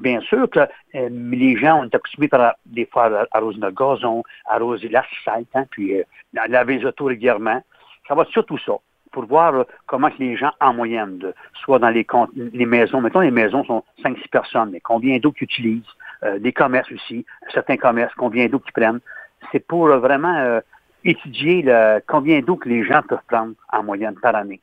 Bien sûr que euh, les gens ont été accoutumés par des fois arroser le gazon, arroser l'asphalte, hein, puis euh, laver les autos régulièrement. Ça va surtout ça pour voir euh, comment les gens, en moyenne, euh, soit dans les, les maisons, mettons les maisons sont 5-6 personnes, mais combien d'eau qu'ils utilisent, euh, des commerces aussi, certains commerces, combien d'eau qu'ils prennent. C'est pour vraiment étudier le, combien d'eau que les gens peuvent prendre en moyenne par année.